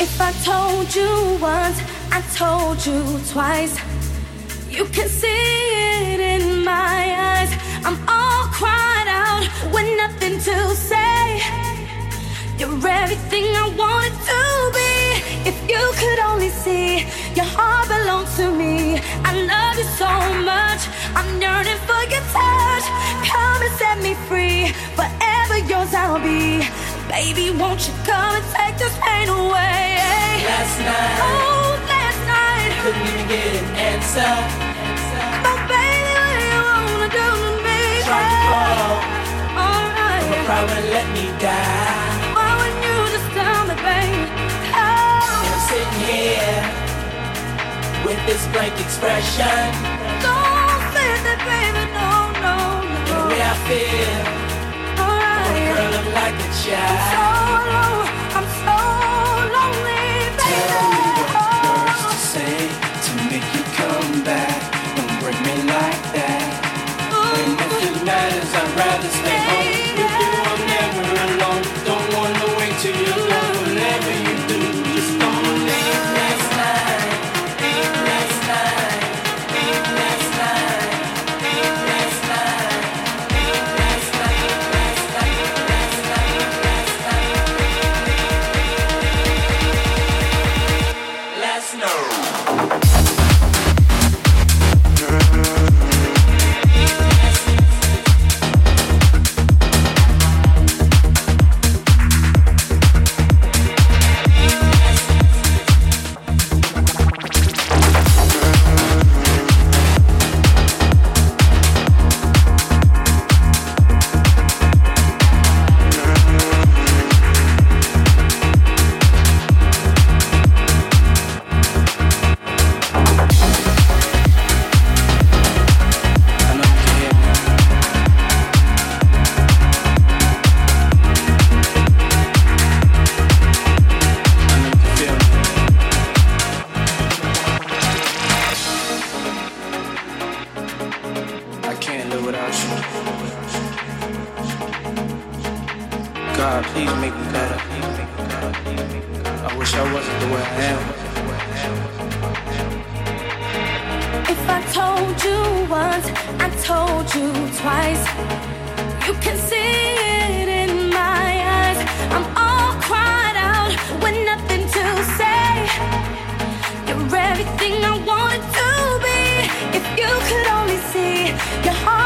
If I told you once, I told you twice. You can see it in my eyes. I'm all cried out with nothing to say. You're everything I wanted to be. If you could only see, your heart belongs to me. I love you so much. I'm yearning for your touch. Come and set me free. Forever yours I'll be. Baby, won't you come and take this pain away? Last night, oh, last night, couldn't even get an answer. But baby, what do you wanna do to me? Tried to call, alright, but probably let me die. Why wouldn't you just tell me, baby? Oh. And I'm sitting here with this blank expression. Don't say that, baby, no, no, no. And the way I feel, I'm like a child. So alone, I'm so lonely, baby. Tell me what oh. words to say to make you come back. Don't break me like that. And if it matters, I'd rather stay God, please make me better. I wish I wasn't the way I am. If I told you once, I told you twice. You can see it in my eyes. I'm all cried out with nothing to say. You're everything I wanted to be. If you could only see, your heart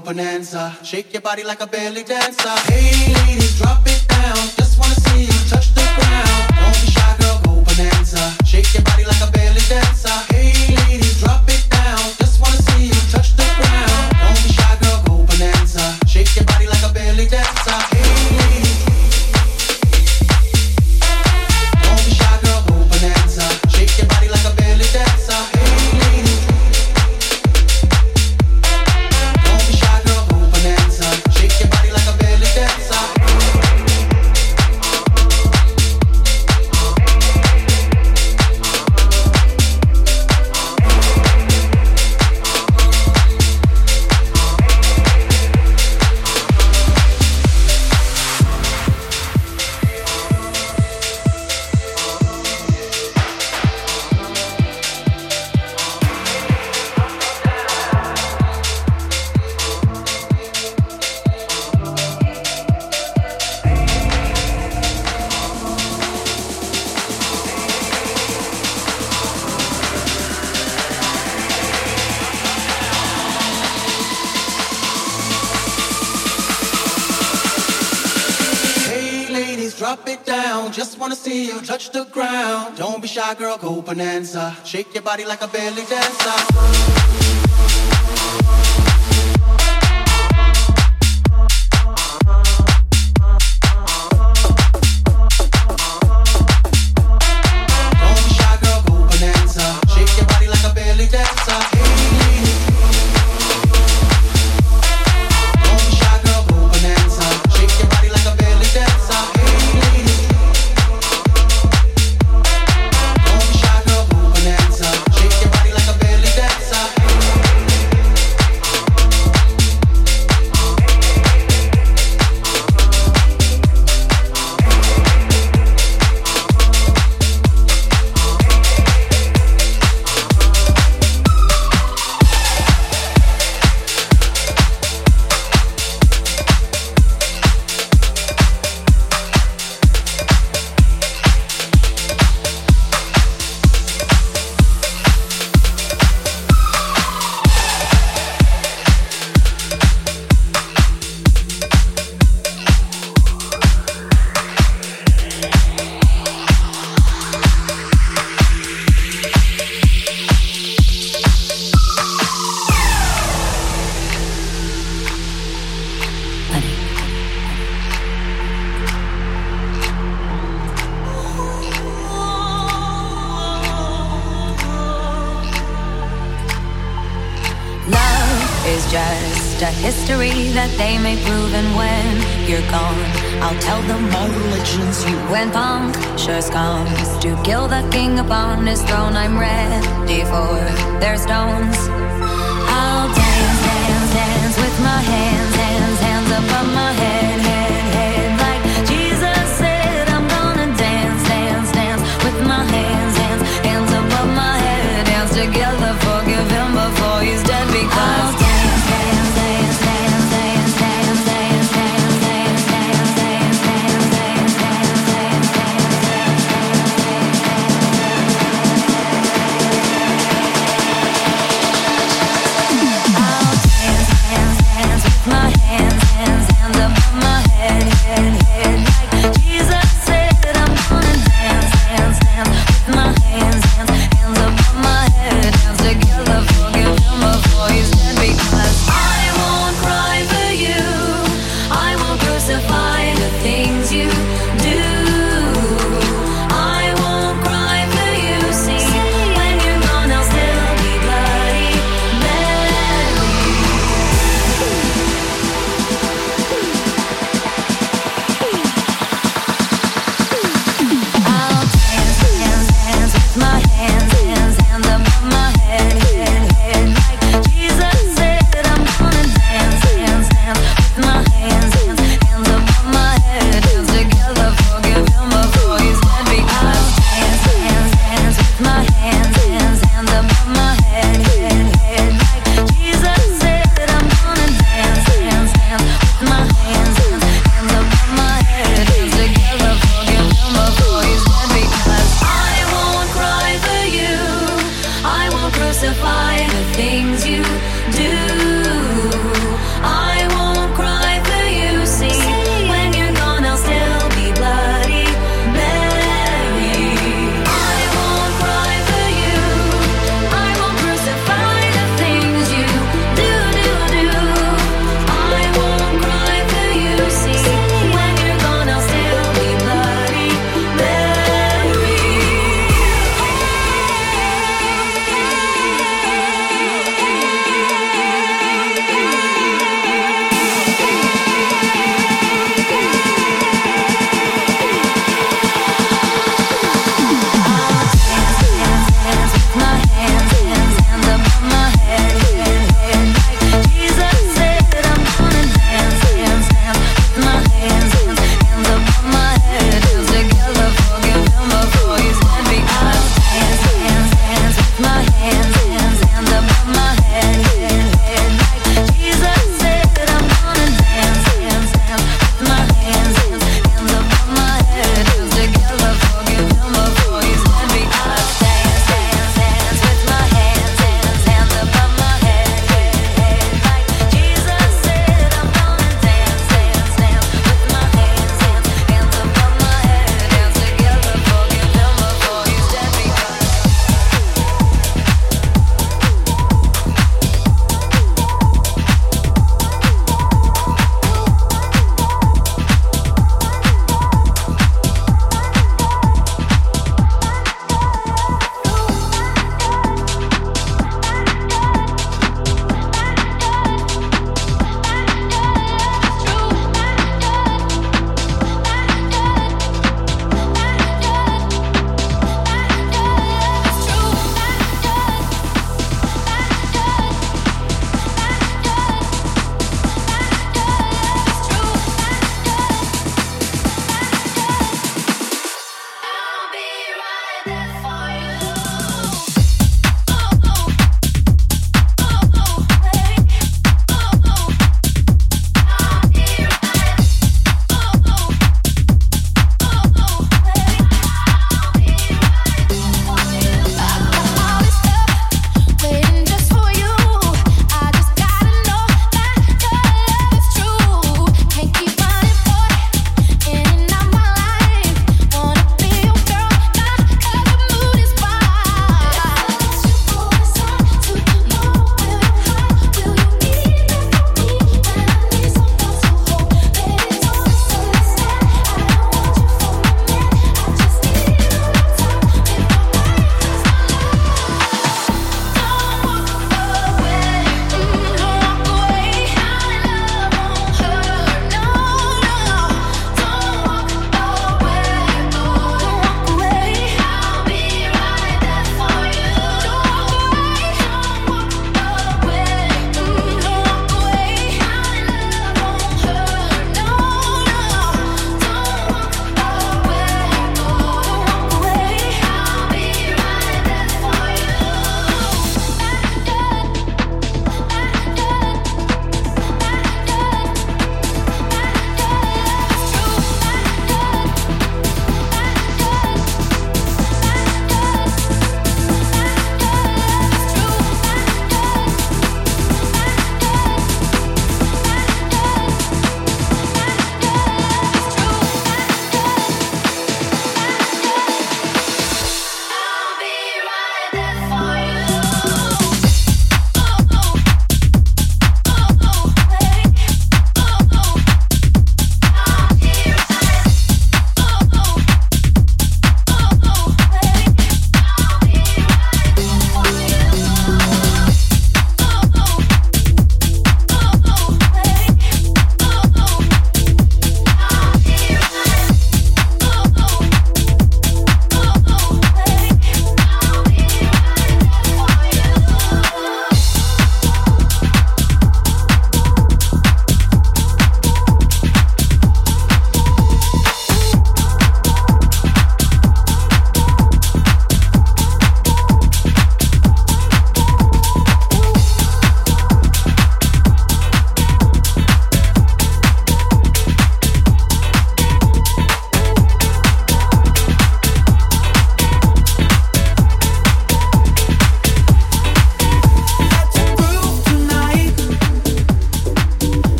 bonanza. Shake your body like a belly dancer. Hey ladies, drop it down. Girl, go bonanza. Shake your body like a belly dancer.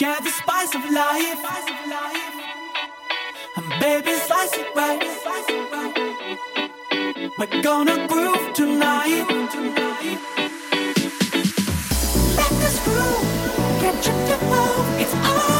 Life. Spice of life. And baby, slice it right. We're gonna groove tonight. Let this groove get you to move. It's alright.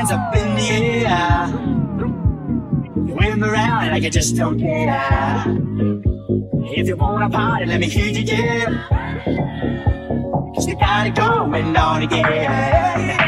hands up in the air. You whim around like I just don't care. If you wanna party, let me hear you yell. Cause you gotta go and on again.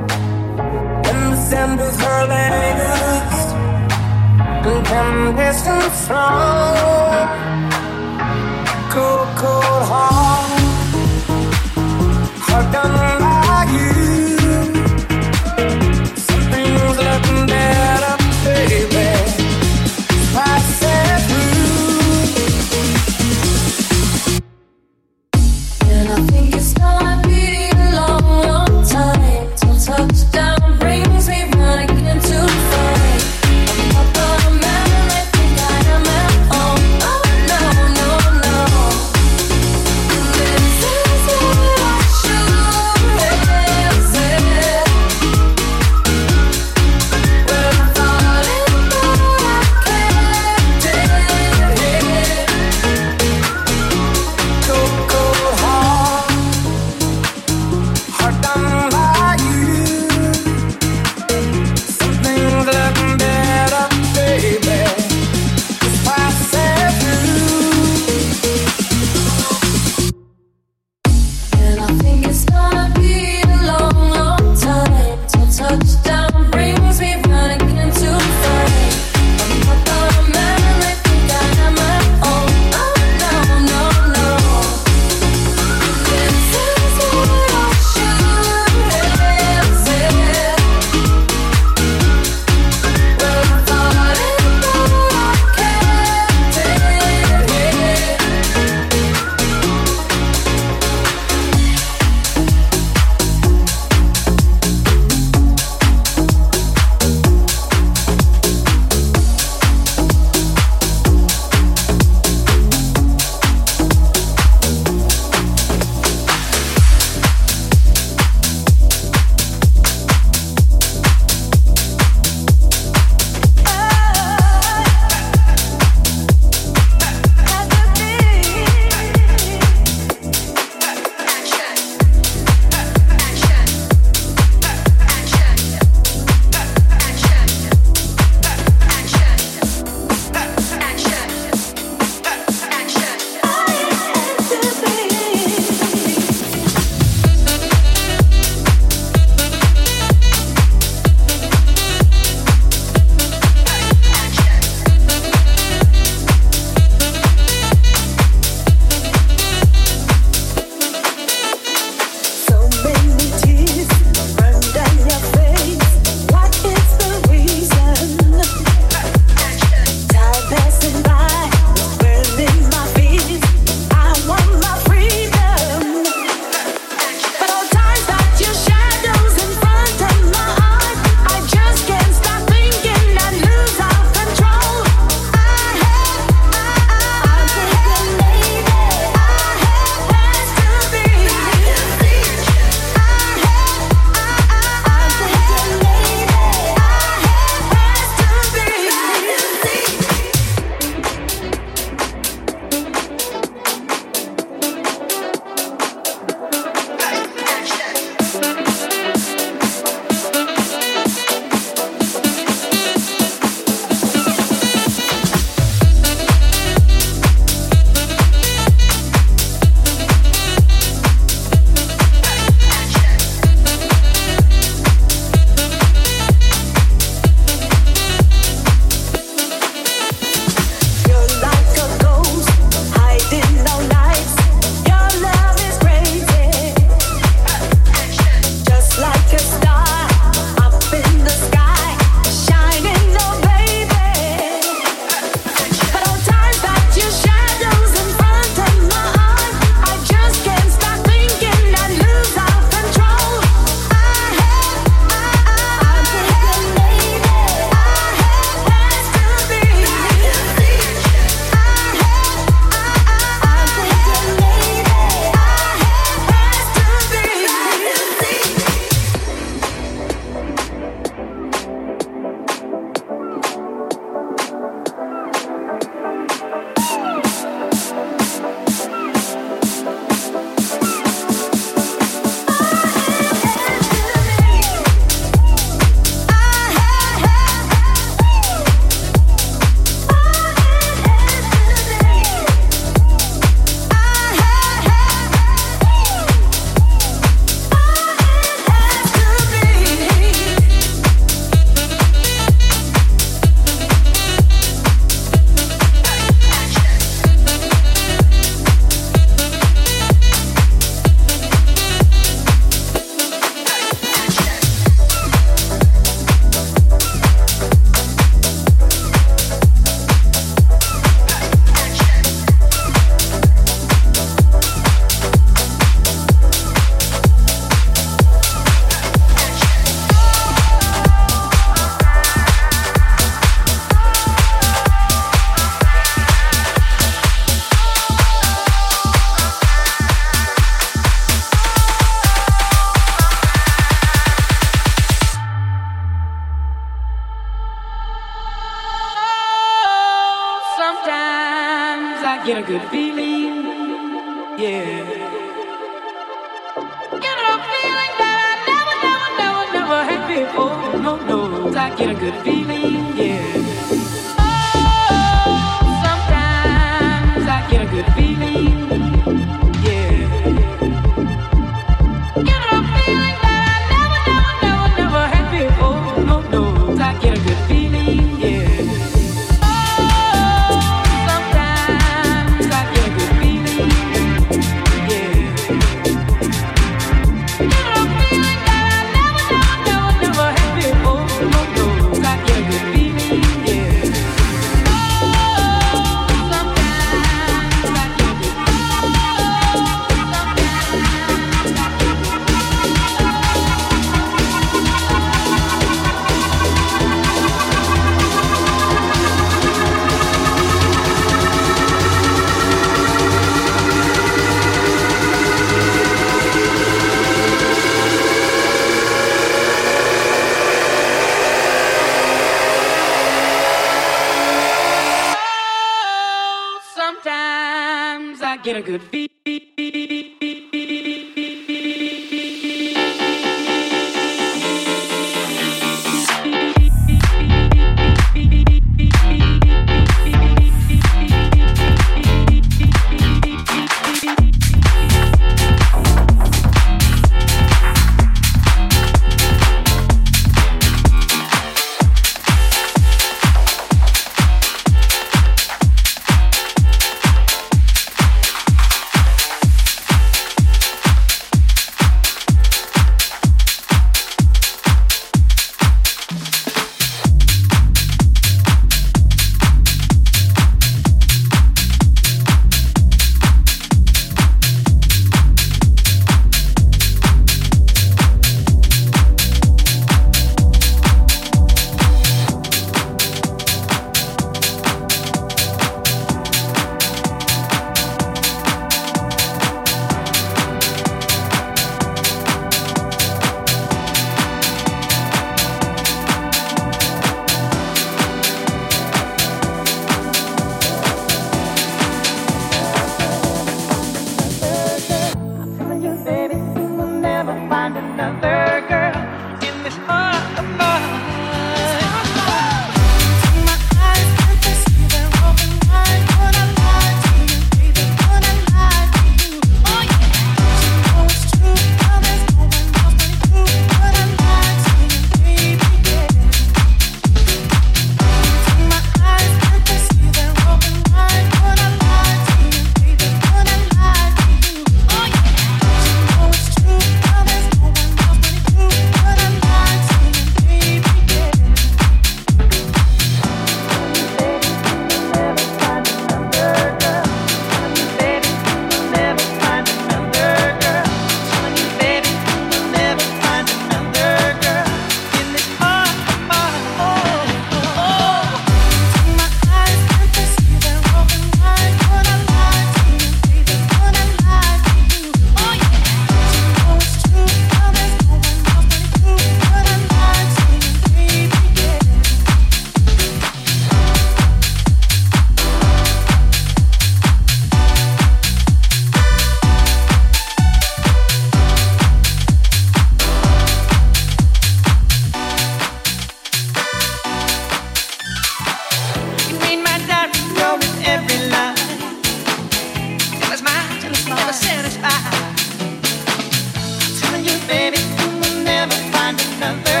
Find another